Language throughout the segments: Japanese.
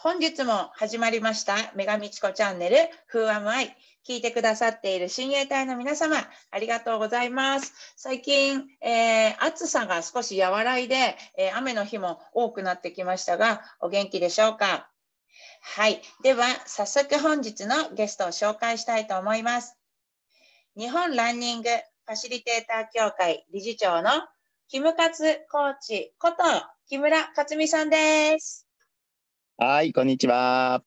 本日も始まりました女神チコチャンネル Who am I? 聞いてくださっている親衛隊の皆様、ありがとうございます。最近、えー暑さが少し和らいで、えー雨の日も多くなってきましたが、お元気でしょうか？はい。では、早速本日のゲストを紹介したいと思います。日本ランニングファシリテーター協会理事長のキムカツコーチこと木村克美さんです。はい、こんにちは。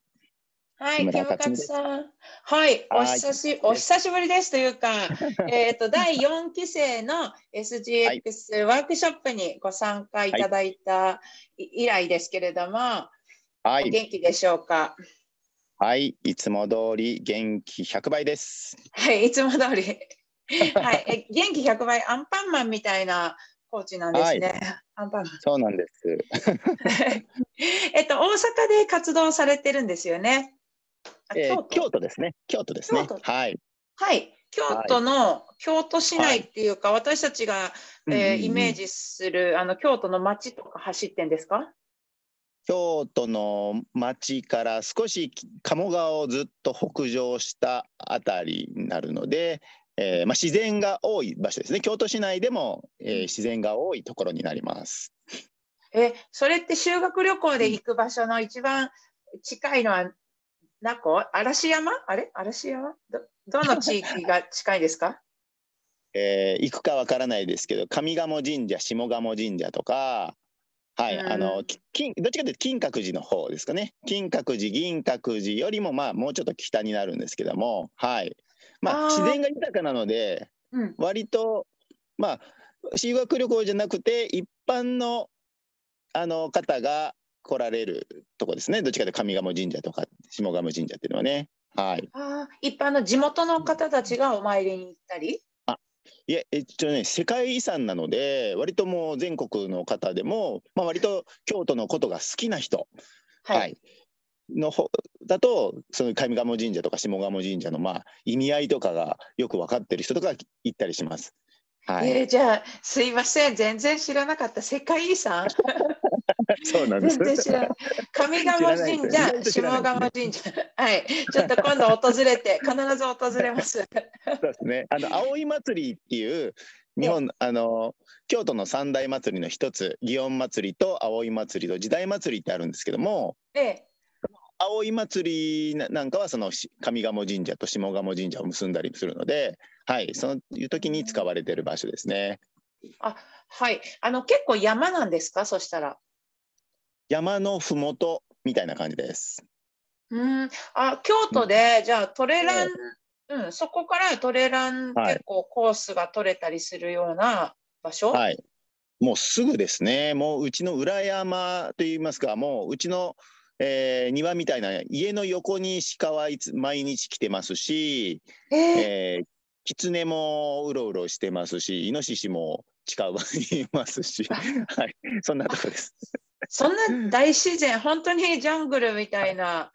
はい、木村克さん。はい、おはい久しお久しぶりですというか、えっと第4期生の SGX ワークショップにご参加いただいたい以来ですけれども、はい、お元気でしょうか？はい、いつも通り元気100倍です。はい、いつも通り。はい、え元気100倍アンパンマンみたいなコーチなんですね。アンパンマン。そうなんです。えっと大阪で活動されてるんですよね。あえー京都？ですね。京都ですねはい。はい、京都の、京都市内っていうか、私たちが、えーイメージするあの京都の街とか走ってんですか？京都の町から少し鴨川をずっと北上したあたりになるので、えーまあ、自然が多い場所ですね。京都市内でも、えー自然が多いところになります。え、それって修学旅行で行く場所の一番近いのは、名古嵐山？あれ？嵐山？どどの地域が近いですか？えー行くかわからないですけど上賀茂神社下鴨神社とか、はいうん。あのき金どっちかというと金閣寺の方ですかね。金閣寺銀閣寺よりもまあもうちょっと北になるんですけども、はいまあ、自然が豊かなのでうん。割とまあ修学旅行じゃなくて一般のあの方が来られるとこですね。どっちかというと上賀茂神社とか下鴨神社っていうのはね。はい、あー。一般の地元の方たちがお参りに行ったり？いえ、えっとね、世界遺産なので、割ともう全国の方でも、まあ、割と京都のことが好きな人、はい。はいの方だと、その上賀茂神社とか下賀茂神社のまあ意味合いとかがよく分かってる人とか行ったりします。はい、えーじゃあ、すいません。全然知らなかった。世界遺産そうなんです。全然知らない。上賀茂神社、ないですよ下賀茂神社。はい。ちょっと今度訪れて、必ず訪れます。そうですね。あの葵祭りっていう日本、あの京都の三大祭りの一つ、祇園祭りと葵祭りと時代祭りってあるんですけども、ええ。葵祭りななんかはそのし上賀茂神社と下賀茂神社を結んだりするので、はい、そういう時に使われている場所ですね。はい。あの、結構山なんですか？そしたら。山のふもとみたいな感じです。うん。あ、京都で、じゃあトレラン、うん、そこからトレランはい結構コースが取れたりするような場所、はい。もうすぐですね。もううちの裏山といいますか、もううちの、えー庭みたいな家の横に鹿はいつ毎日来てますし、えーえー、狐もうろうろしてますし、イノシシも近場にいますし、はい、そんなとこです。そんな大自然、本当にジャングルみたいな。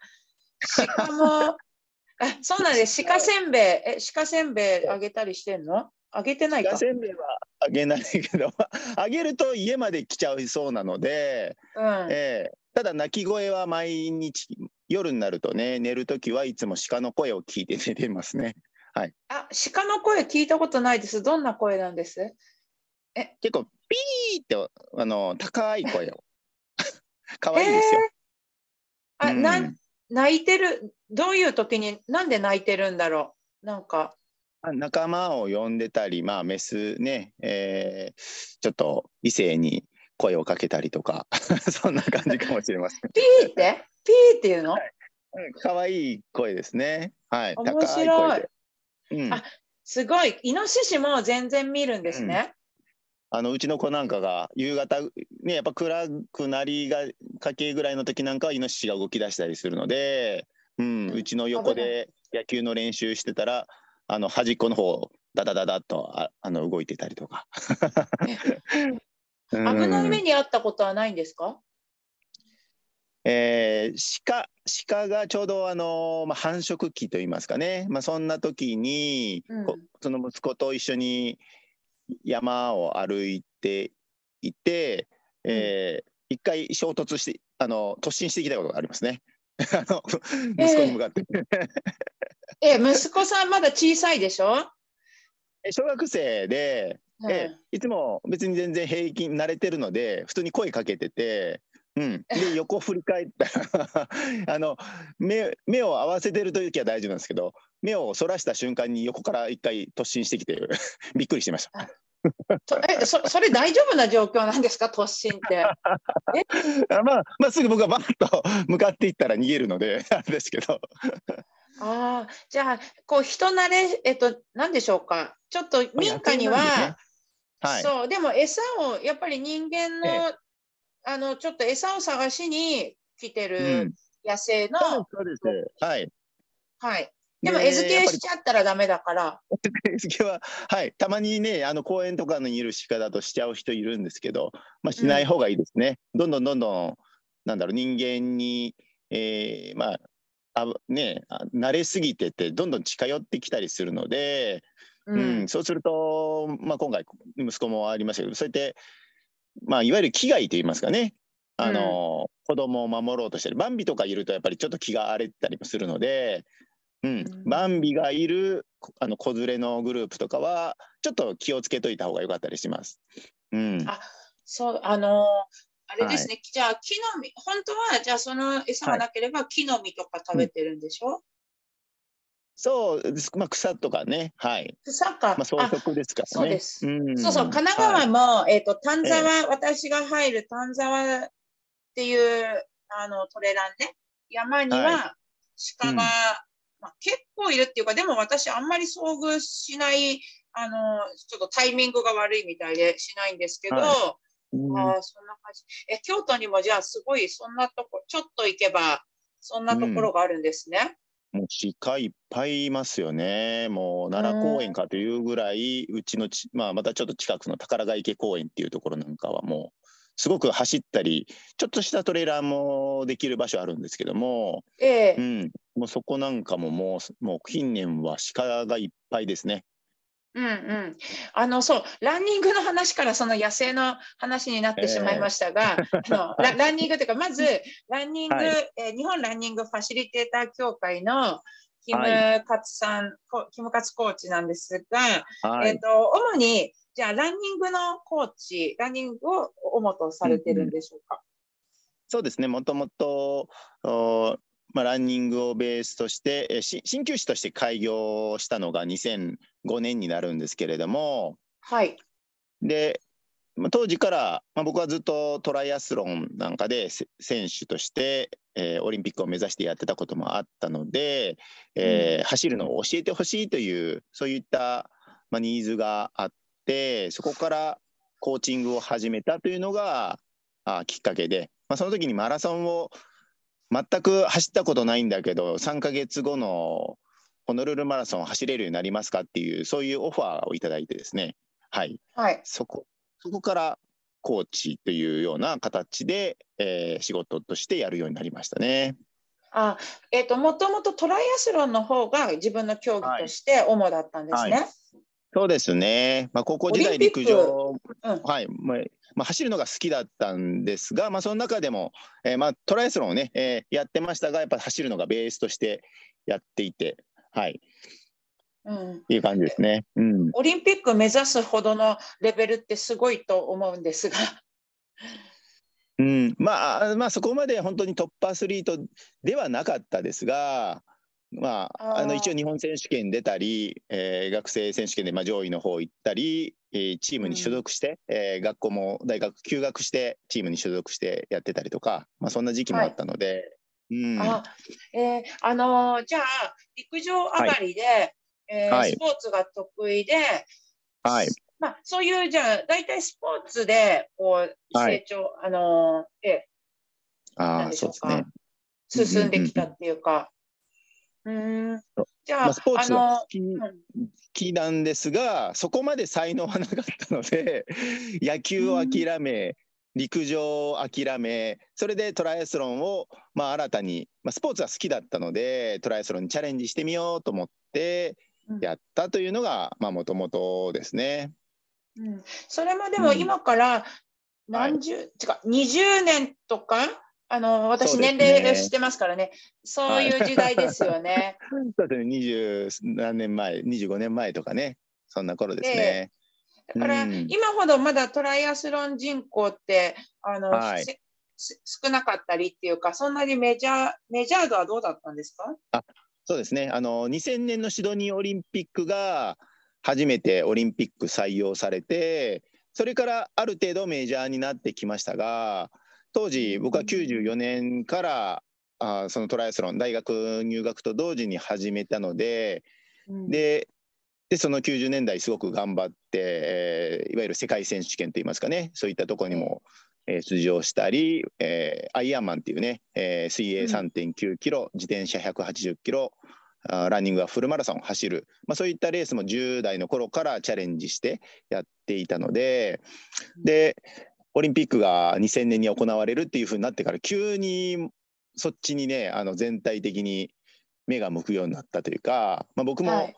鹿も、あそうなんです。鹿せんべい、え、鹿せんべいあげたりしてんの？あげてないか鹿。せんべいはあげないけど、あげると家まで来ちゃいそうなので、うん。えーただ鳴き声は毎日夜になるとね寝るときはいつも鹿の声を聞いて寝てますね。あ、鹿の声聞いたことないです。どんな声なんです？結構ピーってあの高い声を。可愛いですよ、あ、うん。なん、泣いてる、どういう時に、なんで泣いてるんだろう？なんか、まあ仲間を呼んでたりまあメスね、えーちょっと異性に声をかけたりとか そんな感じかもしれません。ピーって？ピーっていうの？うん可愛い声ですね。はい。面白い。声で、うん、あすごい。イノシシも全然見るんですね。あのうちの子なんかが夕方ねやっぱ暗くなりがかけぐらいの時なんかはイノシシが動き出したりするので、うん、うん。うちの横で野球の練習してたらあの端っこの方ダダダダッとああの動いてたりとか。危ない目に、に遭ったことはないんですか？えー鹿鹿がちょうどあの、まあ、繁殖期といいますかね、まあ、そんな時に、うん。こその息子と一緒に山を歩いていて、えー一回衝突してあの突進していきたいことがありますね。あの息子に向かって。え、息子さんまだ小さいでしょ？小学生で、うんえいつも別に全然平均慣れてるので普通に声かけてて、うん、で 横振り返ったら あの目目を合わせてる時は大丈夫なんですけど目をそらした瞬間に横から一回突進してきて びっくりしてました。とえそそれ大丈夫な状況なんですか？突進って。あまあ、まあ、すぐ僕がバッと向かっていったら逃げるのであれですけどああ、じゃあ、こう人慣れ、えっと、なんでしょうか？ちょっと民家には、はい。そう、でも餌を、やっぱり人間の、えあの、ちょっと餌を探しに来てうるん。野生の、そうですそうです。はい。はい。でも、餌付けしちゃったらダメだから。餌付けは、はい、たまにね、あの公園とかにいる鹿だとしちゃう人いるんですけど、まあ、しない方がいいですね。どんどんどんどん、なんだろう、人間に、えーまあ、あね、あ慣れすぎてて、どんどん近寄ってきたりするので、ううん。ん。そうすると、まあ、今回、息子もありましたけど、そうやって、まあ、いわゆる危害といいますかね、あの子供を守ろうとしてる、バンビとかいると、やっぱりちょっと気が荒れたりもするので、うん。うん。バンビがいるこあの子連れのグループとかは、ちょっと気をつけといた方がよかったりします。うん、あそう、あのーあれですね、じゃあ木の実、本当はじゃあその餌がなければ木の実とか食べてるんでしょ、そうです、まあ、草とかね、はい、草か。まあ、草あ食ですからね。そうです。ん。そうそう、神奈はい。川も、えっ、と、丹沢、私が入る丹沢っていう、あの、トレランね、山にはは鹿が、うん。まあ、結構いるっていうか、でも私あんまり遭遇しない、あの、ちょっとタイミングが悪いみたいでしないんですけど、はうん。ああ、そんな感じ。え、京都にもじゃあすごい、そんなとこ、ちょっと行けば、そんなところがあるんですね。もう鹿いっぱいいますよね。もう奈良公園かというぐらい、うちのち、まあ、またちょっと近くの宝ヶ池公園っていうところなんかはもう、すごく走ったり、ちょっとしたトレーラーもできる場所あるんですけども、ええうん、もうそこなんかももう、もう近年は鹿がいっぱいですね。うんうん。あの、そう、ランニングの話からその野生の話になってしまいましたが、あの ラランニングというか、まず、ランニング、はいえー日本ランニングファシリテーター協会のキムはカツさん、こキムカツコーチなんですが、はい。えっ、と、主に、じゃあ、ランニングのコーチ、ランニングを主とされてるんでしょうか？そうですね、もともと、おまあ、ランニングをベースとして、え鍼灸師として開業したのが2005年になるんですけれども、はい。で、まあ、当時から、まあ、僕はずっとトライアスロンなんかでせ選手として、えーオリンピックを目指してやってたこともあったので、えー走るのを教えてほしいというそういった、まあ、ニーズがあってそこからコーチングを始めたというのがあきっかけで、まあ、その時にマラソンを全く走ったことないんだけど3ヶ月後のホノルルマラソンを走れるようになりますかっていうそういうオファーをいただいてですねはいはい。そこそこからコーチというような形で、えー仕事としてやるようになりましたね。あ、えっ、と、もともとトライアスロンの方が自分の競技として主だったんですね。はそうですね、まあ、高校時代陸上、うん。はい。まあまあ、走るのが好きだったんですが、まあ、その中でも、えーまあ、トライアスロンをね、えーやってましたがやっぱ走るのがベースとしてやっていて、はい、うん。いい感じですね。うん。オリンピック目指すほどのレベルってすごいと思うんですが。うん、まあ、まあ、そこまで本当にトップアスリートではなかったですが、まあ、あの一応日本選手権出たり、えー学生選手権でまあ上位の方行ったり、えーチームに所属して、えー学校も大学休学してチームに所属してやってたりとか、まあ、そんな時期もあったので、うん、あ、えーあのーじゃあ、陸上上がりで、えーはい。スポーツが得意で、はい、まあ、そういう、じゃあ、大体スポーツで、こう、はい。成長、あのーえあなんあ、そうですね。進んできたっていうか。うーん。じゃあ、まあ、スポーツあは好きの、好きなんですが、そこまで才能はなかったので、野球を諦め、陸上を諦め、それでトライアスロンを、まあ、新たに、まあ、スポーツは好きだったので、トライアスロンにチャレンジしてみようと思ってうん。やったというのが、まあ、もともとですね。うん。それもでも今から何十、てか20年とかあの私、年ね。齢知ってますからね、そういう時代ですよね。そうですね、20何年前、25年前とかね、そんな頃ですね。だから、うん。今ほどまだトライアスロン人口ってあの、はい。少なかったりっていうか、そんなにメジャーメジャー度はどうだったんですか？そうですね、あの2000年のシドニーオリンピックが初めてオリンピック採用されて、それからある程度メジャーになってきましたが、当時、僕は94年からあそのトライアスロン、大学入学と同時に始めたので、ででその90年代すごく頑張って、えーいわゆる世界選手権といいますかねそういったところにも、えー出場したり、えーアイアンマンっていうね、えー水泳うん。3.9キロ、自転車180キロランニングはフルマラソンを走る、まあ、そういったレースも10代の頃からチャレンジしてやっていたのででオリンピックが2000年に行われるっていうふうになってから急にそっちにねあの全体的に目が向くようになったというか、まあ、僕も、はい。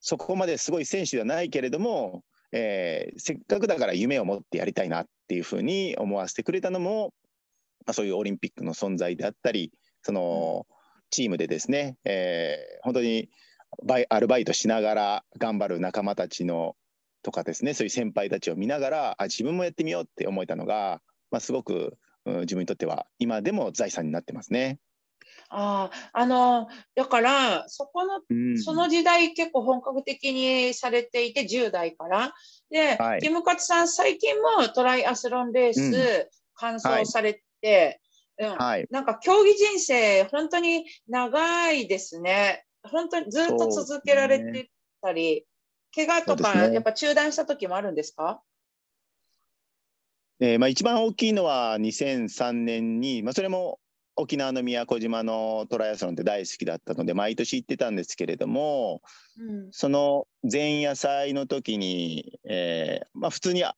そこまですごい選手ではないけれども、えーせっかくだから夢を持ってやりたいなっていうふうに思わせてくれたのも、まあ、そういうオリンピックの存在であったりそのチームでですね、えー本当にバイアルバイトしながら頑張る仲間たちのとかですねそういう先輩たちを見ながらあ自分もやってみようって思えたのが、まあ、すごく、うん自分にとっては今でも財産になってますね。あああのだからそこのうんその時代結構本格的にされていて10代から。で、はいキムカツさん最近もトライアスロンレーうんス完走されて、うんはい、なんか競技人生本当に長いですね。本当にずっと続けられてたり、怪我とそうですね。かやっぱ中断した時もあるんですか？えーまあ、一番大きいのは2003年に、まあ、それも沖縄の宮古島のトライアスロンって大好きだったので毎年行ってたんですけれどもうん。その前夜祭の時に、えーまあ、普通にあ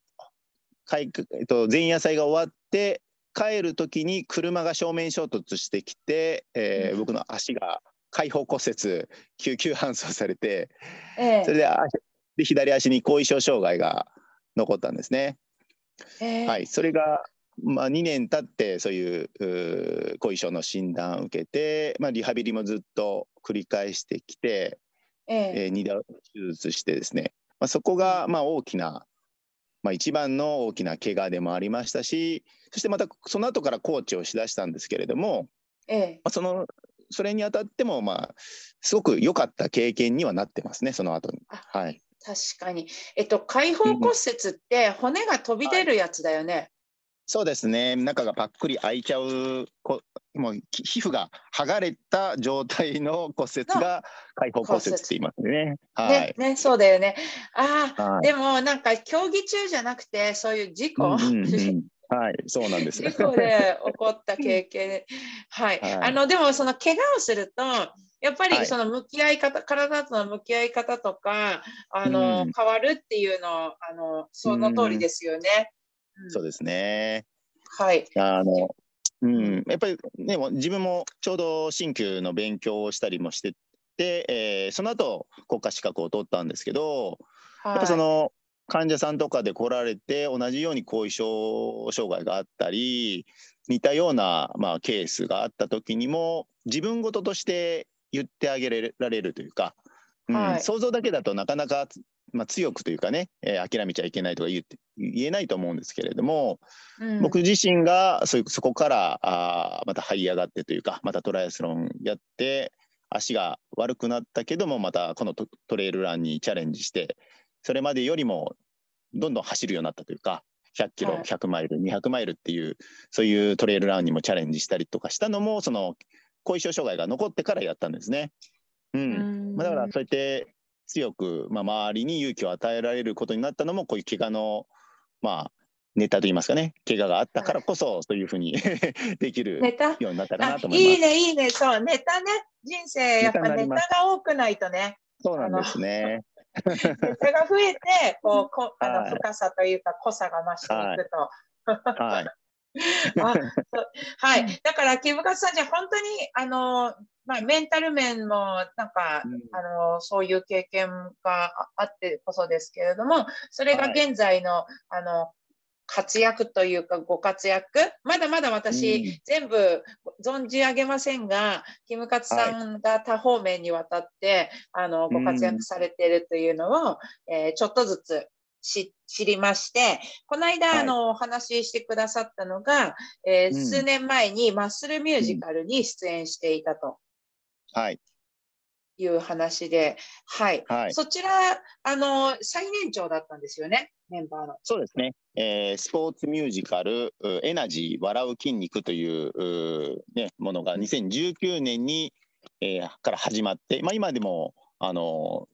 かいえっと、前夜祭が終わって帰る時に車が正面衝突してきて、えーうん。僕の足が開放骨折救急搬送されてえそれで足で左足に後遺症障害が残ったんですね。ええ。はい、それが、まあ、2年経ってそういう後遺症の診断を受けて、まあ、リハビリもずっと繰り返してきて、ええ。えー、2度手術してですね、まあ、そこがまあ大きな、まあ、一番の大きな怪我でもありましたしそしてまたその後からコーチをしだしたんですけれども、ええ。まあ、そのそれにあたってもまあすごく良かった経験にはなってますねその後に。あはい確かに。えっと、開放骨折って骨が飛び出るやつだよね。そうですね中がパックリ開いちゃうこもうき皮膚が剥がれた状態の骨折が開放骨折って言いますね。はい、ねね、そうだよね。ああ、はいでもなんか競技中じゃなくて、そういう事故、うんうんうん はい、そうなんです。事故で起こった経験、はい、はいあのでもその怪我をすると、やっぱはいりその向き合い方、体との向き合い方とか、あの、うん変わるっていうの、あのその通りですよね。うんそうですね。はい。あの、うん、やっぱりね、自分もちょうど鍼灸の勉強をしたりもしてて、えーその後国家資格を取ったんですけど、はい、やっぱその患者さんとかで来られて同じように後遺症障害があったり似たような、まあ、ケースがあった時にも自分事として言ってあげられるというか、うんはい。想像だけだとなかなか、まあ、強くというかね、えー諦めちゃいけないとか言って言えないと思うんですけれども、うん。僕自身がそういうそこからあーまた這い上がってというかまたトライアスロンやって足が悪くなったけどもまたこのトトレイルランにチャレンジしてそれまでよりもどんどん走るようになったというか100キロ、はい。100マイル200マイルっていうそういうトレイルランにもチャレンジしたりとかしたのもその後遺症障害が残ってからやったんですね。うん。うん。まあ、だからそうやって強く、まあ、周りに勇気を与えられることになったのもこういう怪我のまあネタといいますかね。怪我があったからこそそういうふうに できるようになったかあなと思います。いいね、いいね、そう、ネタね、人生、やっぱネタが多くないとね、そうなんですね。ネタが増えて、こう、こあのはい。深さというか、濃さが増していくと。はい。はい、だから、木深さんじゃ、本当に、あの、まあ、メンタル面も、なんか、うん。あの、そういう経験がああってこそですけれども、それがはい。現在の、あの、活躍というかご活躍。まだまだ私、うん、全部存じ上げませんがキムカツさんが多方面にわたって、はい、あのご活躍されているというのを、うん、えー、ちょっとずつ知りまして、この間、はい、あの、お話ししてくださったのが、え数年前にマッスルミュージカルに出演していたと。はい。いう話で、はい。はい、そちら、あの、最年長だったんですよね、メンバーの。そうですね。えー、スポーツミュージカル、エナジー、笑う筋肉という、ね、ものが2019年に、えー、から始まって、まあ、今でも、あの、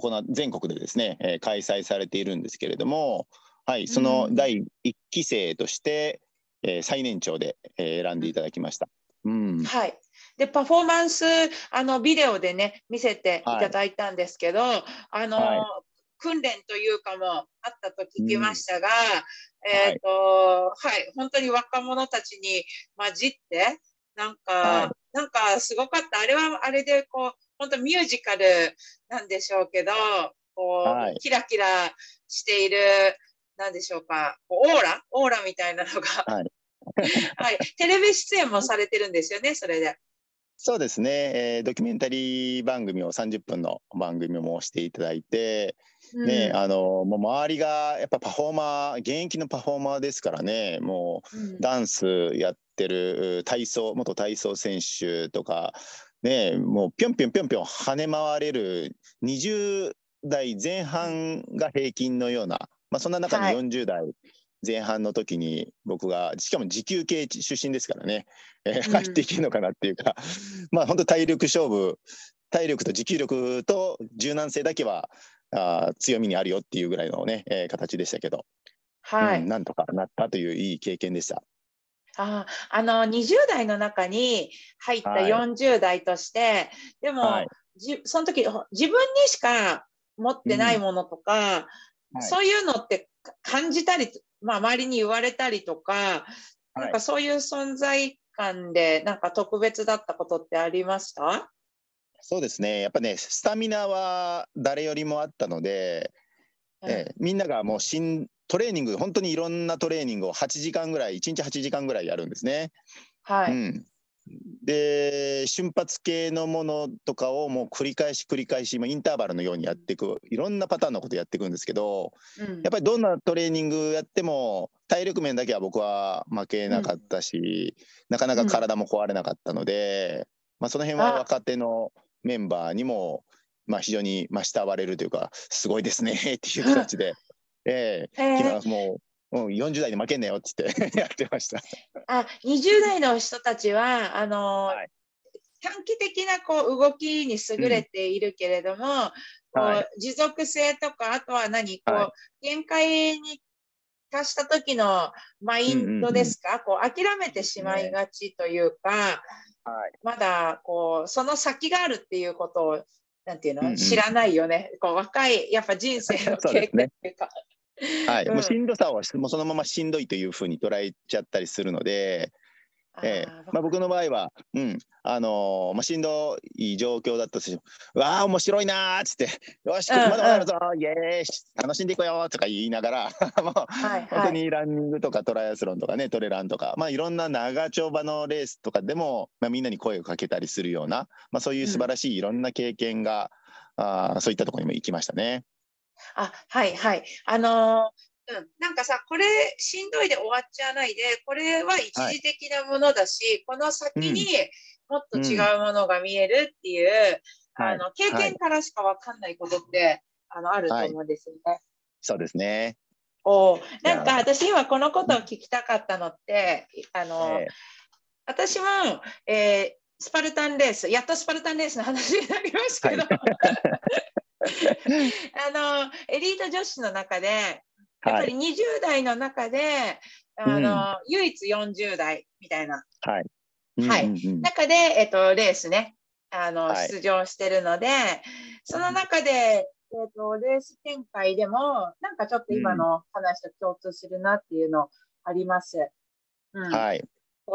行全国でですね、えー、開催されているんですけれども、はい、その第1期生として、えー、最年長で、えー、選んでいただきました。うん、はい。で、パフォーマンス、あの、ビデオでね、見せてい。ただいたんですけど、はい、あの、はい、訓練というかもあったと聞きましたが、うん、えっ、ー、と、はい、はい、本当に若者たちに混じって、なんか、はい、なんかすごかった。あれはあれで、こう、本当ミュージカルなんでしょうけど、こう、はい、キラキラしている、なんでしょうか、オーラ？オーラみたいなのが、はい、はい、テレビ出演もされてるんですよね、それで。そうですね、えー、ドキュメンタリー番組を30分の番組もしていただいて、うん、ね、あのもう周りがやっぱパフォーマー現役のパフォーマーですからね。もうダンスやってる体操元体操選手とか、ね、もうぴょんぴょんぴょんぴょん跳ね回れる20代前半が平均のような、まあ、そんな中に40代前半の時に僕がしかも持久系出身ですからね、えー、入っていけるのかなっていうか、うん、まあ本当体力勝負体力と持久力と柔軟性だけはあ強みにあるよっていうぐらいのね、えー、形でしたけど、はい、うん、なんとかなったといういい経験でした。ああの20代の中に入った40代として、はい、でも、はい、じその時自分にしか持ってないものとか、うん、そういうのって感じたりまあ、周りに言われたりとか、なんかそういう存在感で、なんか特別だったことってありました？そうですね、やっぱね、スタミナは誰よりもあったので、うん、えみんながもうしんトレーニング、本当にいろんなトレーニングを8時間ぐらい、1日8時間ぐらいやるんですね。はい、うん、で瞬発系のものとかをもう繰り返し繰り返しインターバルのようにやっていくいろんなパターンのことやっていくんですけど、うん、やっぱりどんなトレーニングやっても体力面だけは僕は負けなかったし、うん、なかなか体も壊れなかったので、まあ、その辺は若手のメンバーにもまあ非常にまあ慕われるというかすごいですね っていう形で。ええー、もううん、40代で負けんなよって言って やってました。あ20代の人たちはあの、はい、短期的なこう動きに優れているけれども、うん、こう持続性とかあとは何こう、はい、限界に達した時のマインドですか、うんうんうん、こう諦めてしまいがちというか、ね、はい、まだこうその先があるっていうことをなんていうの、うんうん、知らないよね。こう若いやっぱ人生の 経験っていうか。はい、もうしんどさをもうそのまましんどいというふうに捉えちゃったりするので、えーまあ、僕の場合は、うん。あのー、まあ、しんどい状況だったし、わあ、面白いなーっつって、よし、まだまだあるぞ、イエーイ、楽しんでいこうよとか言いながら、もう、はいはい、本当にランニングとかトライアスロンとかね、トレランとか、まあ、いろんな長丁場のレースとかでも、まあ、みんなに声をかけたりするような、まあ、そういう素晴らしいいろんな経験が、うん、あそういったところにも行きましたね。あ、はいはい。あのー、うん、なんかさ、これしんどいで終わっちゃわないで、これは一時的なものだし、はい、この先にもっと違うものが見えるっていう、うん、あの経験からしかわかんないことって、はい、あのあると思うんですよね。そうですね。おなんか私今このことを聞きたかったのって、あの、えー、私も、えー、スパルタンレース、やっとスパルタンレースの話になりますけど、はいあのエリート女子の中でやっぱり20代の中で、はい、あの、うん、唯一40代みたいな、はい。はい、中で、えっと、レースね。あの、はい、出場してるのでその中で、えっと、レース展開でもなんかちょっと今の話と共通するなっていうのあります。うん、はい。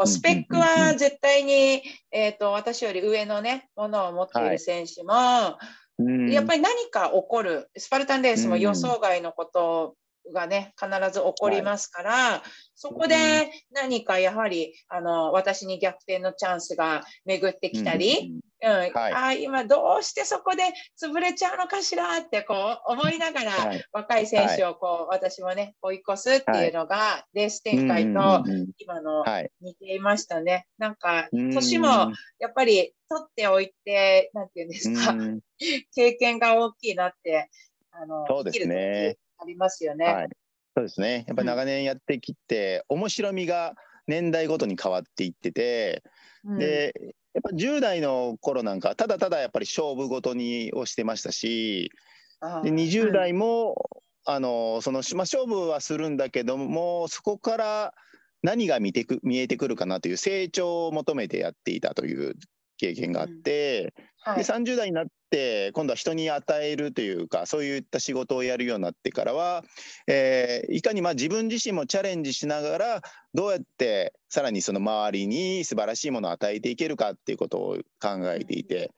スペックは絶対に、えーと、と私より上のねものを持っている選手も、やっぱり何か起こる、スパルタンレースも予想外のことがね、必ず起こりますから、そこで何かやはり、あの、私に逆転のチャンスが巡ってきたり、うん、はい、あ今どうしてそこで潰れちゃうのかしらってこう思いながら、はい、若い選手をこう、はい、私もね追い越すっていうのが、レース展開と今の似ていましたね。なんか年もやっぱり取っておいてなんていうんですか経験が大きいなってあのそうですね。ありますよね。そうですね。やっぱ長年やってきて、うん、面白みが年代ごとに変わっていってて、うん、でやっぱ10代の頃なんかただただやっぱり勝負ごとにをしてましたしで20代も、うん、あのその、まあ、勝負はするんだけどもそこから何が見てく見えてくるかなという成長を求めてやっていたという経験があって、うんはい、で30代になって今度は人に与えるというかそういった仕事をやるようになってからは、えー、いかにまあ自分自身もチャレンジしながらどうやってさらにその周りに素晴らしいものを与えていけるかっていうことを考えていて。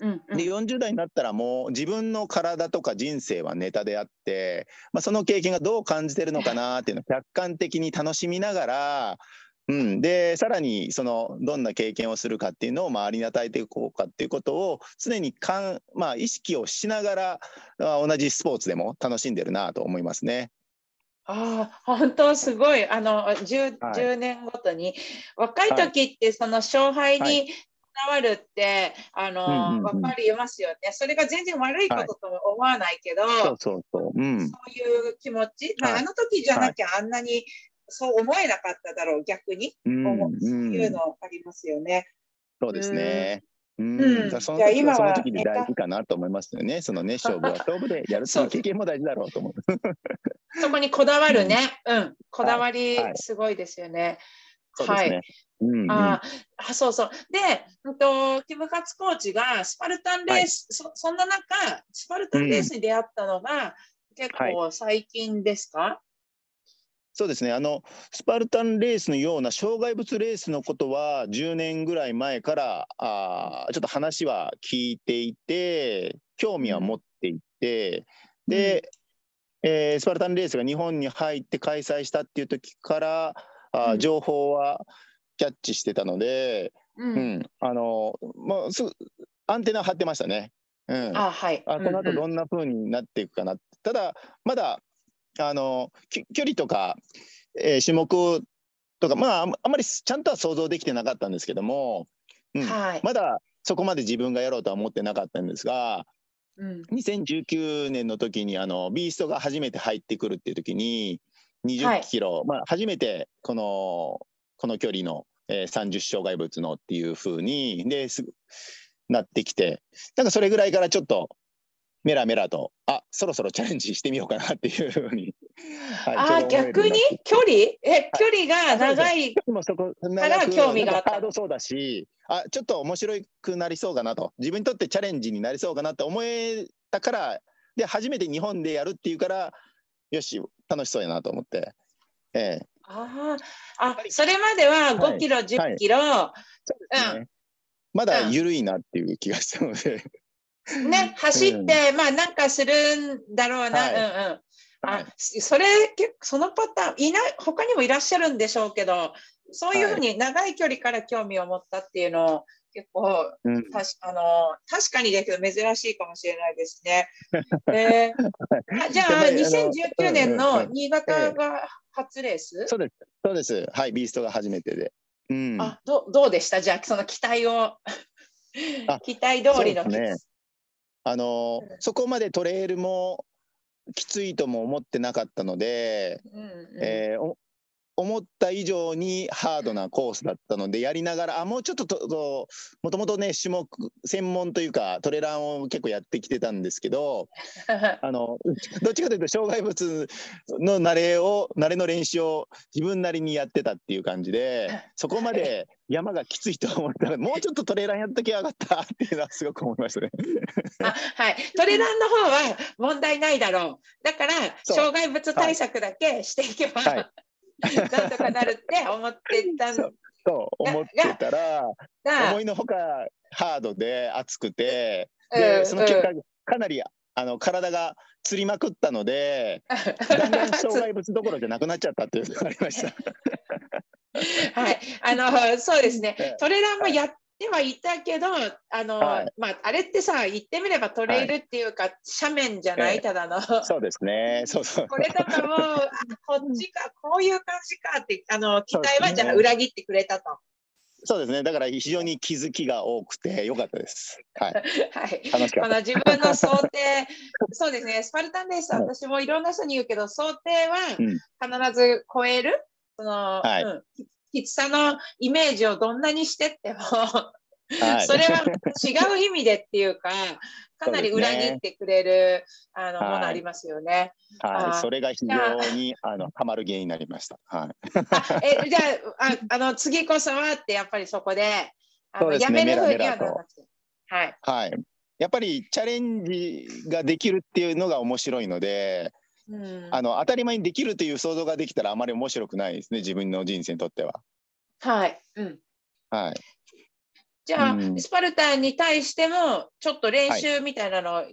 うんうん、で40代になったらもう自分の体とか人生はネタであって、まあ、その経験がどう感じてるのかなっていうのを客観的に楽しみながらうん、でさらにそのどんな経験をするかっていうのを周りに与えていこうかっていうことを常にかん、まあ、意識をしながら同じスポーツでも楽しんでるなと思いますね。ああ、本当すごい。あの 10, はい、10年ごとに。若い時ってその勝敗にこだわるって、はい、あの、分かりますよね。それが全然悪いことと思わないけど、そういう気持ち、まあ、あの時じゃなきゃあんなにそう思えなかっただろう、逆に。うん、そういうのありますよね。そうですね。うん、うん、その時はその時で大事かなと思いますよね。そのね、勝負は勝負でやるその経験も大事だろうと思う。そこにこだわるね。うん、こだわりすごいですよね。はい。はいうんうん、ああそうそう。で、うんと、キムカツコーチがスパルタンレース、はい、そそんな中、スパルタンレースに出会ったのが、結構最近ですか、はいそうですね。あのスパルタンレースのような障害物レースのことは10年ぐらい前からあちょっと話は聞いていて興味は持っていて、うん、で、えー、スパルタンレースが日本に入って開催したっていう時からあ情報はキャッチしてたので、うん、うん、あのまあ、すアンテナ張ってましたね。うん、あはい、あこの後どんな風になっていくかな、うんうん、ただまだあの距離とか、えー、種目とか、まあ、あんまりちゃんとは想像できてなかったんですけども、うん。はい、まだそこまで自分がやろうとは思ってなかったんですが、うん、2019年の時にあのビーストが初めて入ってくるっていう時に20キロ、はい、まあ、初めてこのこの距離の、えー、30障害物のっていうふうにですなってきてなんかそれぐらいからちょっとメラメラと、あそろそろチャレンジしてみようかなっていうふうに。はい、あ逆に？距離？え、距離が長いから興味があった。ハードそうだし、あちょっと面白くなりそうかなと、自分にとってチャレンジになりそうかなって思えたから、で、初めて日本でやるっていうから、よし、楽しそうやなと思って。ええ、ああ、それまでは5キロ、はい、10キロ、はい、うん、まだ緩いなっていう気がしたので。ね、走って、うん、まあなんかするんだろうな、はい、うんうん。あ、それ結構そのパターンいない他にもいらっしゃるんでしょうけど、そういうふうに長い距離から興味を持ったっていうのを結構、うん、たしあの確かにですけど珍しいかもしれないですね。えー、じゃあ2019年の新潟が初レース、そうです。そうです。はいビーストが初めてで。うん、あどどうでした？じゃあその期待を。期待通りの、ね、あの、うん、そこまでトレイルもきついとも思ってなかったので、うんうん、えー、思った以上にハードなコースだったのでやりながらあもうちょっとともともとね種目専門というかトレランを結構やってきてたんですけど あのどっちかというと障害物の慣れを慣れの練習を自分なりにやってたっていう感じで そこまで山がきついと思ったらもうちょっとトレランやっときゃよかったっていうのはすごく思いましたね。あはい。トレランの方は問題ないだろう。だから障害物対策だけしていけば、はい なんとかなるって 思ってたんそう思ってたら思いのほかハードで熱くてでその結果かなりあの体がつりまくったので、だんだん障害物どころじゃなくなっちゃったっていうのがありました。はい、あのそうですね、トレランもやってはいたけど、あの、はい、まあ、あれってさ、言ってみればトレイルっていうか、はい、斜面じゃない、ただの。そうですね。そうそう。これとかも、あこっちか、こういう感じかって、あの、期待はじゃあ裏切ってくれたと。そうですね。だから非常に気づきが多くて良かったです。はい。はい。楽しかった。自分の想定、そうですね。スパルタンレース、私もいろんな人に言うけど、想定は必ず超える。その、はい、うん、きつさのイメージをどんなにしてってもはい、それは違う意味でっていうか、かなり裏切ってくれる、ね、あの、ものありますよね。はい、それが非常にあのハマる原因になりました。はい。えじゃああの次こそはってやっぱりそこであの、ね、やめるふうにはならなくて。はい。はい。やっぱりチャレンジができるっていうのが面白いので、あの当たり前にできるという想像ができたらあまり面白くないですね自分の人生にとっては。はい。うん。はい。じゃあ、うん、スパルタンに対してもちょっと練習みたいなのを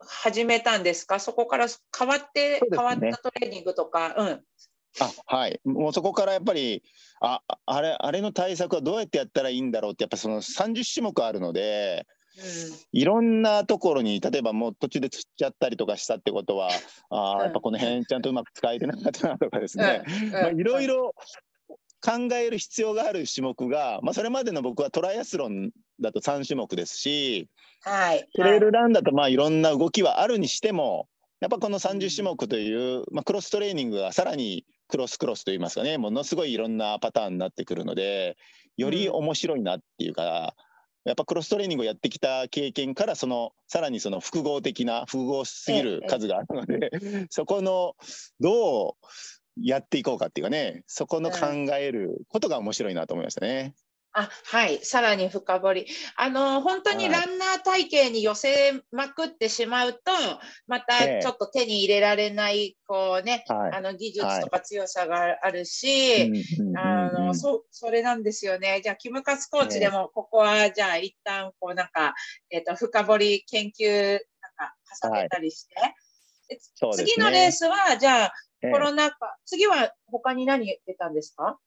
始めたんですか、はい、そこから変わって、ね、変わったトレーニングとか？うん。あはいもうそこからやっぱりああれあれの対策はどうやってやったらいいんだろうってやっぱその30種目あるので、いろんなところに例えばもう途中で釣っちゃったりとかしたってことはあやっぱこの辺ちゃんとうまく使えてなかったなとかですね。いろいろ考える必要がある種目が、まあ、それまでの僕はトライアスロンだと3種目ですし、はい、トレイルランだとまあいろんな動きはあるにしてもやっぱこの30種目という、まあ、クロストレーニングがさらにクロスクロスといいますかねものすごいいろんなパターンになってくるのでより面白いなっていうか、やっぱクロストレーニングをやってきた経験からそのさらにその複合的な複合すぎる数があるので、そこのどうやっていこうかっていうかねそこの考えることが面白いなと思いましたね。あはい、さらに深掘り。あの本当にランナー体系に寄せまくってしまうと、またちょっと手に入れられない、こうね、はい、あの技術とか強さがあるし、あのそそれなんですよね。じゃあ、キムカスコーチでも、ここはじゃあ一旦こうなんか、えっ、ー、と深掘り研究なんか重ねたりして、はい。ね、次のレースはじゃあコロナ禍、次は他に何出たんですか？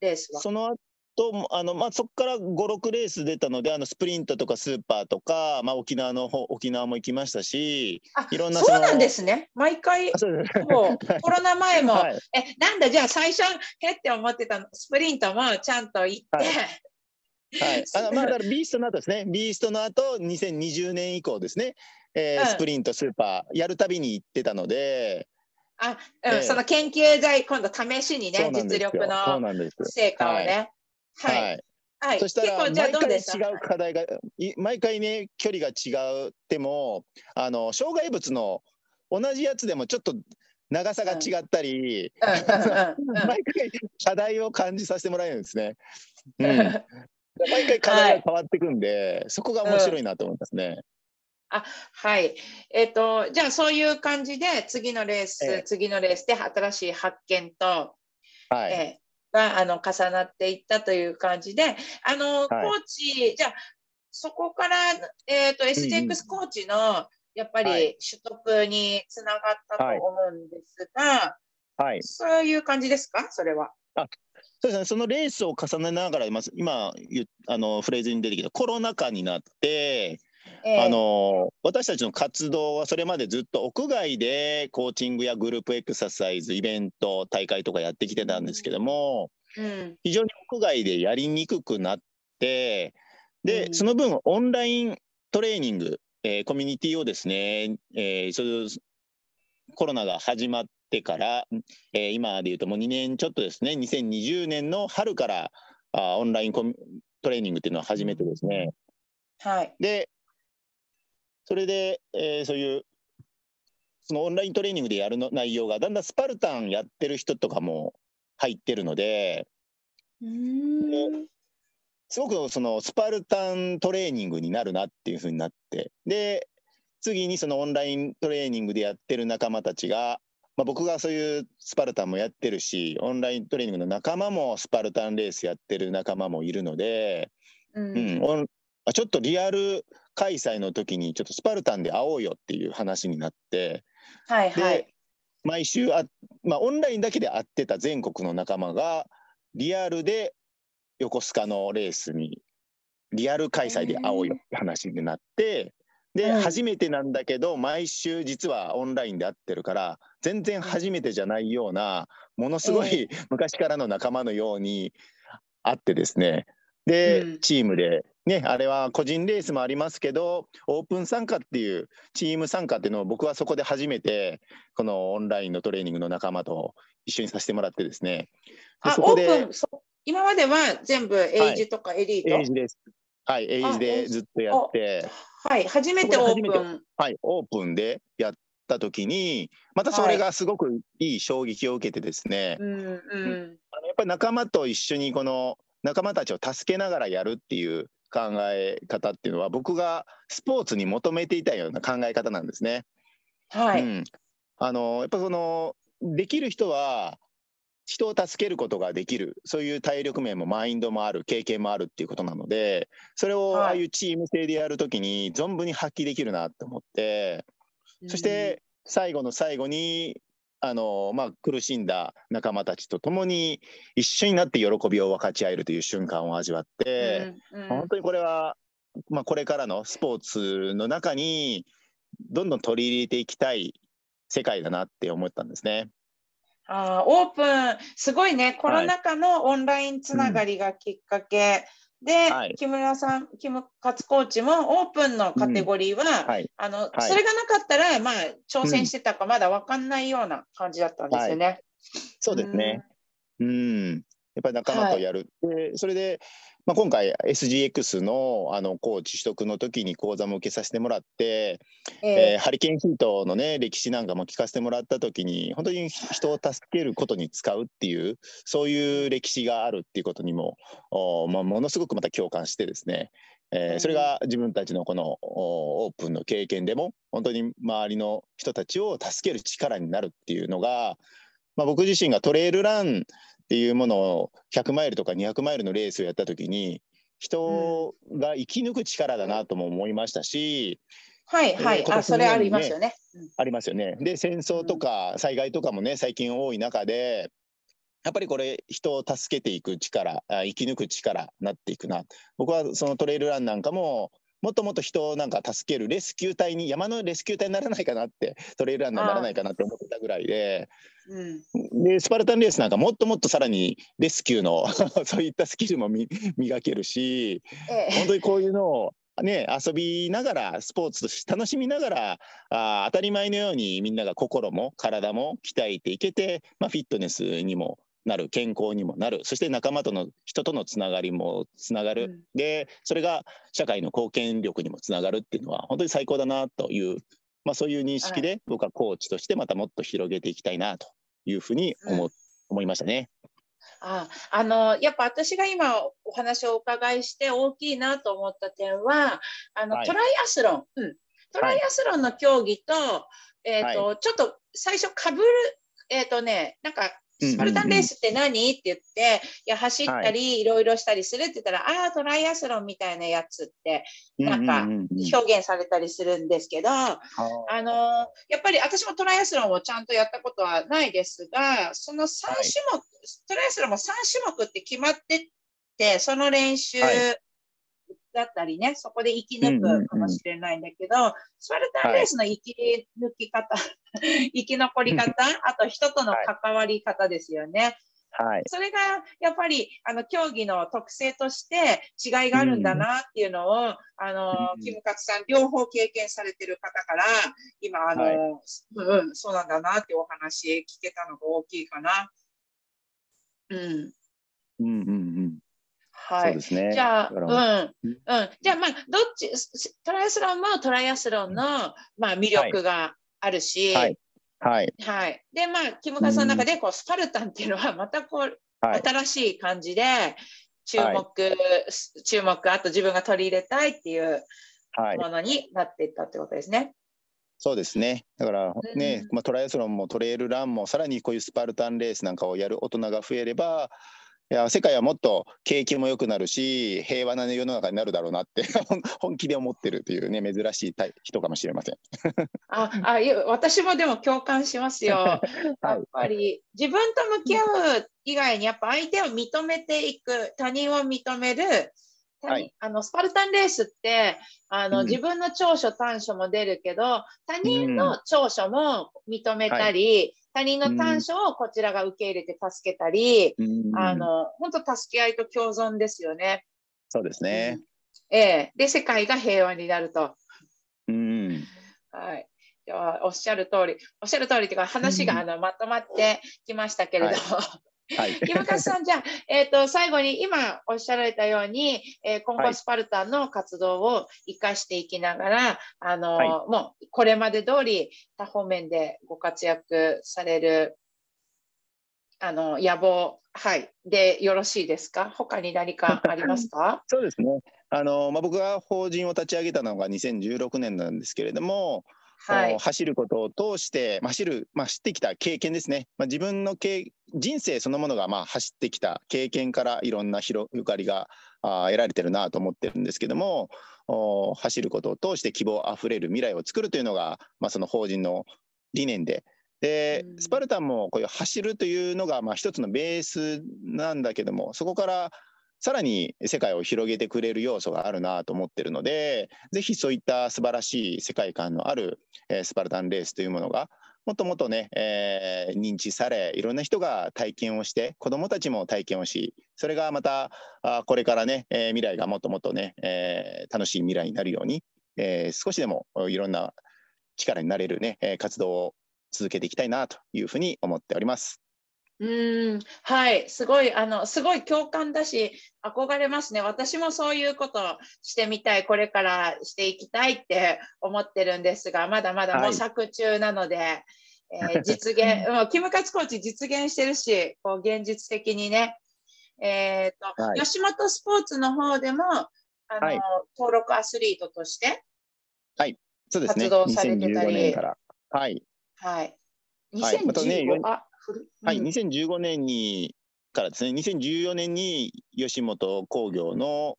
レースは。そのとあの、まあ、そこから5、6レース出たので、あのスプリントとかスーパーとか、まあ、沖縄の方沖縄も行きましたし、いろんなそうなんですね、毎回、もうコロナ前も、はい、えなんだ、じゃあ最初、へって思ってたスプリントもちゃんと行って。はい。はい、あのまあ、だからビーストの後ですね、ビーストの後2020年以降ですね、えー、うん、スプリント、スーパー、やるたびに行ってたので、あ、うん、えー、その研究剤、今度試しにね、実力の成果をね。はい。はい、そしたら毎回違う課題が毎回ね距離が違ってもあの障害物の同じやつでもちょっと長さが違ったり、毎回課題を感じさせてもらえるんですね。うん、毎回課題が変わっていくんで、はい、そこが面白いなと思いますね。あはい。えっ、ー、と、じゃあそういう感じで次のレース、えー、次のレースで新しい発見と、はい、えがあの重なっていったという感じで、あの、コーチ、じゃあ、そこから、えっ、ー、と、SJX コーチの、やっぱり取得につながったと思うんですが、はい、そういう感じですか、それは。あそうですね、そのレースを重ねながら、今、あのフレーズに出てきたコロナ禍になって、えー、あの私たちの活動はそれまでずっと屋外でコーチングやグループエクササイズイベント大会とかやってきてたんですけども、うん、非常に屋外でやりにくくなってで、うん、その分オンライントレーニング、えー、コミュニティをですね、えー、コロナが始まってから、えー、今でいうともう2年ちょっとですね2020年の春からあオンライントレーニングっていうのを始めてですね、はい、でそれで、えー、そういうそのオンライントレーニングでやるの内容がだんだんスパルタンやってる人とかも入ってるのですごくそのスパルタントレーニングになるなっていうふうになってで次にそのオンライントレーニングでやってる仲間たちが、まあ、僕がそういうスパルタンもやってるしオンライントレーニングの仲間もスパルタンレースやってる仲間もいるので、うん、うん、ちょっとリアル開催の時にちょっとスパルタンで会おうよっていう話になってはいはいで。毎週あ、まあ、オンラインだけで会ってた全国の仲間がリアルで横須賀のレースにリアル開催で会おうよって話になってで、うん初めてなんだけど毎週実はオンラインで会ってるから全然初めてじゃないようなものすごい昔からの仲間のように会ってですねで、うん。チームでねあれは個人レースもありますけどオープン参加っていうチーム参加っていうのを僕はそこで初めてこのオンラインのトレーニングの仲間と一緒にさせてもらってですね。であ、そこでオープン、そ今までは全部エイジとかエリート。エイジです。はいエイジでずっとやって。はい、初めてオープン。はいオープンでやった時にまたそれがすごくいい衝撃を受けてですね、うんうん。あのやっぱり仲間と一緒にこの仲間たちを助けながらやるっていう考え方っていうのは僕がスポーツに求めていたような考え方なんですね。はい。うん、あのやっぱそのできる人は人を助けることができるそういう体力面もマインドもある経験もあるっていうことなのでそれをはいああいうチーム制でやるときに存分に発揮できるなって思って、そして最後の最後にあの、まあ、苦しんだ仲間たちと共に一緒になって喜びを分かち合えるという瞬間を味わって、うんうん。本当にこれは、まあ、これからのスポーツの中にどんどん取り入れていきたい世界だなって思ったんですね。あーオープン、すごいね、コロナ禍のオンラインつながりがきっかけ、で、はい。木村さん、木村勝コーチもオープンのカテゴリーは、はい、あのはい。それがなかったら、まあ、挑戦してたかまだ分かんないような感じだったんですよね。そうですね。うん、やっぱり仲間とやる。でそれで、まあ、今回 SGX のあのコーチ取得の時に講座も受けさせてもらって、うん。えーえハリケーンヒートのね歴史なんかも聞かせてもらった時に本当に人を助けることに使うっていうそういう歴史があるっていうことにも、おまあ、ものすごくまた共感してですね、えーそれが自分たちのこのおオープンの経験でも本当に周りの人たちを助ける力になるっていうのが、まあ、僕自身がトレイルランっていうものを100マイルとか200マイルのレースをやった時に人が生き抜く力だなとも思いましたし、ーはいはい、ねあ、それありますよね。うんありますよね。で戦争とか災害とかもね最近多い中でやっぱりこれ人を助けていく力あ生き抜く力になっていくな僕はそのトレイルランなんかももっともっと人をなんか助けるレスキュー隊に山のレスキュー隊にならないかなってトレイルランナーにならないかなって思ってたぐらいで。うん。でスパルタンレースなんかもっともっとさらにレスキューの そういったスキルもみ磨けるしええ。本当にこういうのをね、遊びながらスポーツとして楽しみながらあー当たり前のようにみんなが心も体も鍛えていけて、まあ、フィットネスにもなる健康にもなる。そして仲間との人とのつながりもつながる、うん。でそれが社会の貢献力にもつながるっていうのは本当に最高だなという、まあ、そういう認識で僕はコーチとしてまたもっと広げていきたいなというふうに思,、うん。思いましたね。ああのやっぱ私が今お話をお伺いして大きいなと思った点はあの、はい。トライアスロン、うん、トライアスロンの競技と,、えーとちょっと最初かぶるえっ、とねなんかスパルタンレースって何？って言って、いや走ったりい。ろいろしたりするって言ったら、ああトライアスロンみたいなやつってなんか表現されたりするんですけど、あのやっぱり私もトライアスロンをちゃんとやったことはないですが、その3種目、トライアスロンも3種目って決まってて、その練習はいだったりね、そこで生き抜くかもしれないんだけど、スパルタンレースの生き抜き方、生き残り方、あと人との関わり方ですよね。はい。それがやっぱりあの競技の特性として違いがあるんだなっていうのを、あのうんキムカツさん両方経験されてる方から今あの、はい。うん、そうなんだなってお話聞けたのが大きいかな。うん、うんうんうんはい。そうですね。じゃあ、うん、うん。じゃあ、まあ、どっち、すトライアスロンもトライアスロンの、まあ、魅力があるし、はいはいはい。で、まあ、キムカさんの中で、こう、スパルタンっていうのは、またこう、はい新しい感じで、注目、注目、あと自分が取り入れたいっていうはい。ものになっていったってことですね。そうですね。だからね、うんまあ、トライアスロンもトレイルランもさらにこういうスパルタンレースなんかをやる大人が増えればいや世界はもっと景気も良くなるし平和な世の中になるだろうなって 本気で思ってるというね珍しい人かもしれません。ああ私もでも共感しますよ。やっぱり自分と向き合う以外にやっぱ相手を認めていく他人を認めるはい、あのスパルタンレースってあの、うん、自分の長所短所も出るけど他人の長所も認めたり、はい、他人の短所をこちらが受け入れて助けたり、うん、あの本当助け合いと共存ですよね。そうですね、うん、ええ。で世界が平和になると。うん、はい。おっしゃる通り、おっしゃる通りというか、話があのまとまってきましたけれど、はいはい、今勝さん、じゃあ、えーと、最後に今おっしゃられたように、えー、今後スパルタンの活動を生かしていきながら、はい、あの、はい、もうこれまで通り多方面でご活躍されるあの野望、はい、でよろしいですか？他に何かありますか？そうですね。あの、まあ、僕が法人を立ち上げたのが2016年なんですけれども、はい、走ることを通して、走る、まあ、知ってきた経験ですね、まあ、自分の経人生そのものがまあ走ってきた経験からいろんな広がりがあ得られてるなと思ってるんですけども走ることを通して希望あふれる未来を作るというのが、まあ、その法人の理念で。でスパルタンもこういう走るというのがまあ一つのベースなんだけどもそこからさらに世界を広げてくれる要素があるなと思ってるので、ぜひそういった素晴らしい世界観のある、えー、スパルタンレースというものが、もっともっとね、えー、認知され、いろんな人が体験をして、子どもたちも体験をし、それがまた、あこれからね、えー、未来がもっともっとね、えー、楽しい未来になるように、えー、少しでもいろんな力になれるね、活動を続けていきたいなというふうに思っております。うん、はい、すごい、あの、すごい共感だし、憧れますね。私もそういうことしてみたい、これからしていきたいって思ってるんですが、まだまだ模索中なので、はい、えー、実現、もうキムカツコーチ実現してるし、こう現実的にね、えっ、ー、と、はい、吉本スポーツの方でも、あの、はい、登録アスリートとして、はい、そうですね。活動されてたり、はい。はい。2015、はい、またね、あはい、2015年にからですね、2014年に吉本興業の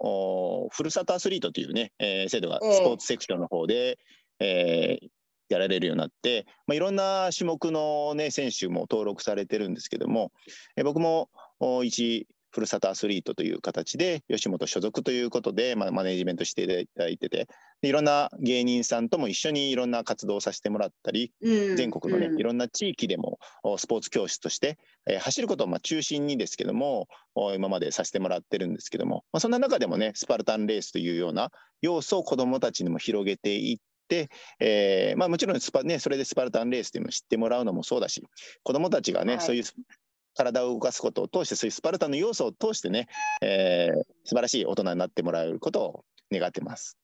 ふるさとアスリートというね、えー、制度がスポーツセクションの方で、えー、やられるようになって、まあ、いろんな種目の、ね、選手も登録されてるんですけども、えー、僕も一ふるさとアスリートという形で吉本所属ということで、まあ、マネジメントしていただいてていろんな芸人さんとも一緒にいろんな活動をさせてもらったり、うん、全国のね、うん、いろんな地域でもスポーツ教室として、えー、走ることをまあ中心にですけども今までさせてもらってるんですけども、まあ、そんな中でもねスパルタンレースというような要素を子どもたちにも広げていって、えーまあ、もちろんスパ、ね、それでスパルタンレースというのを知ってもらうのもそうだし子どもたちがね、はい、そういう体を動かすことを通して、そういうスパルタの要素を通してね、えー、素晴らしい大人になってもらえることを願ってます。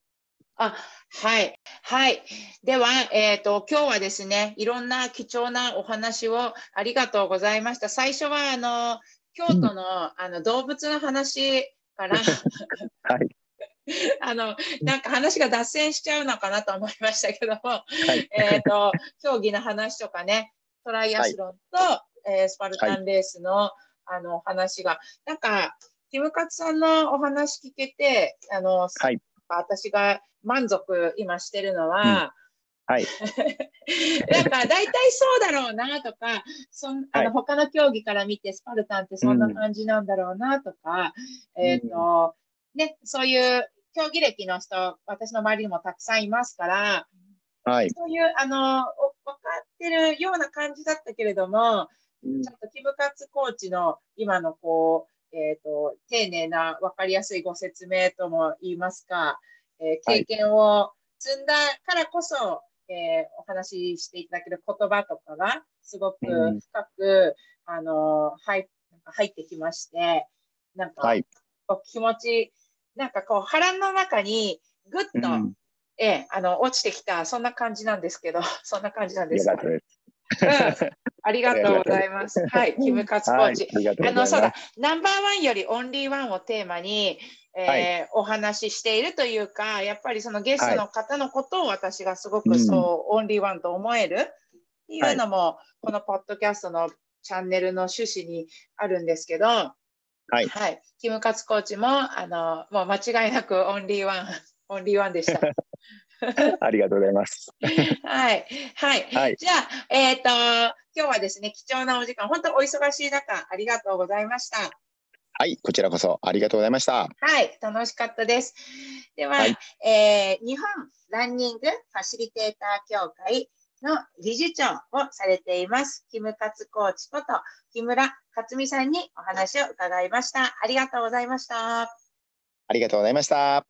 あはい、はい。では、えっ、ー、と、今日はですね、いろんな貴重なお話をありがとうございました。最初は、あの、京都のうん、あの動物の話から、はい。あの、なんか話が脱線しちゃうのかなと思いましたけども、はい、えっと、競技の話とかね、トライアスロンと、はい、えー、スパルタンレースの、はい、あの話が、なんか、キムカツさんのお話聞けて、あの、はい、私が満足今してるのは、うん。はい。なんか大体そうだろうなとか、そんあの他の競技から見てスパルタンってそんな感じなんだろうなとか、うん、えっ、ー、と、ね、そういう競技歴の人、私の周りにもたくさんいますから、はい、そういうあの分かってるような感じだったけれども、うん、ちょっとキムカツコーチの今のこう、えーと、丁寧な分かりやすいご説明とも言いますか、えー、経験を積んだからこそ、はい、えー、お話ししていただける言葉とかがすごく深く、うん、あの入入ってきましてなんか、はい、気持ちなんかこう腹の中にぐっと、うん。ええ、あの落ちてきた、そんな感じなんですけど、そんな感じなんです。ありがとうございます。はい、キムカツコーチ。はい、あのそうだ、ナンバーワンよりオンリーワンをテーマに、えーはい、お話ししているというか、やっぱりそのゲストの方のことを私がすごくそう、はいオンリーワンと思えるっていうのも、このポッドキャストのチャンネルの趣旨にあるんですけど、はい。はい。キムカツコーチも、あの、もう間違いなくオンリーワン、オンリーワンでした。ありがとうございます。はい。はい。はい、じゃあ、えっ、ー、と、今日はですね、貴重なお時間、本当お忙しい中、ありがとうございました。はい、こちらこそありがとうございました。はい、楽しかったです。では、はい、えー、日本ランニングファシリテーター協会の理事長をされています、キムカツコーチこと木村克美さんにお話を伺いました。ありがとうございました。ありがとうございました。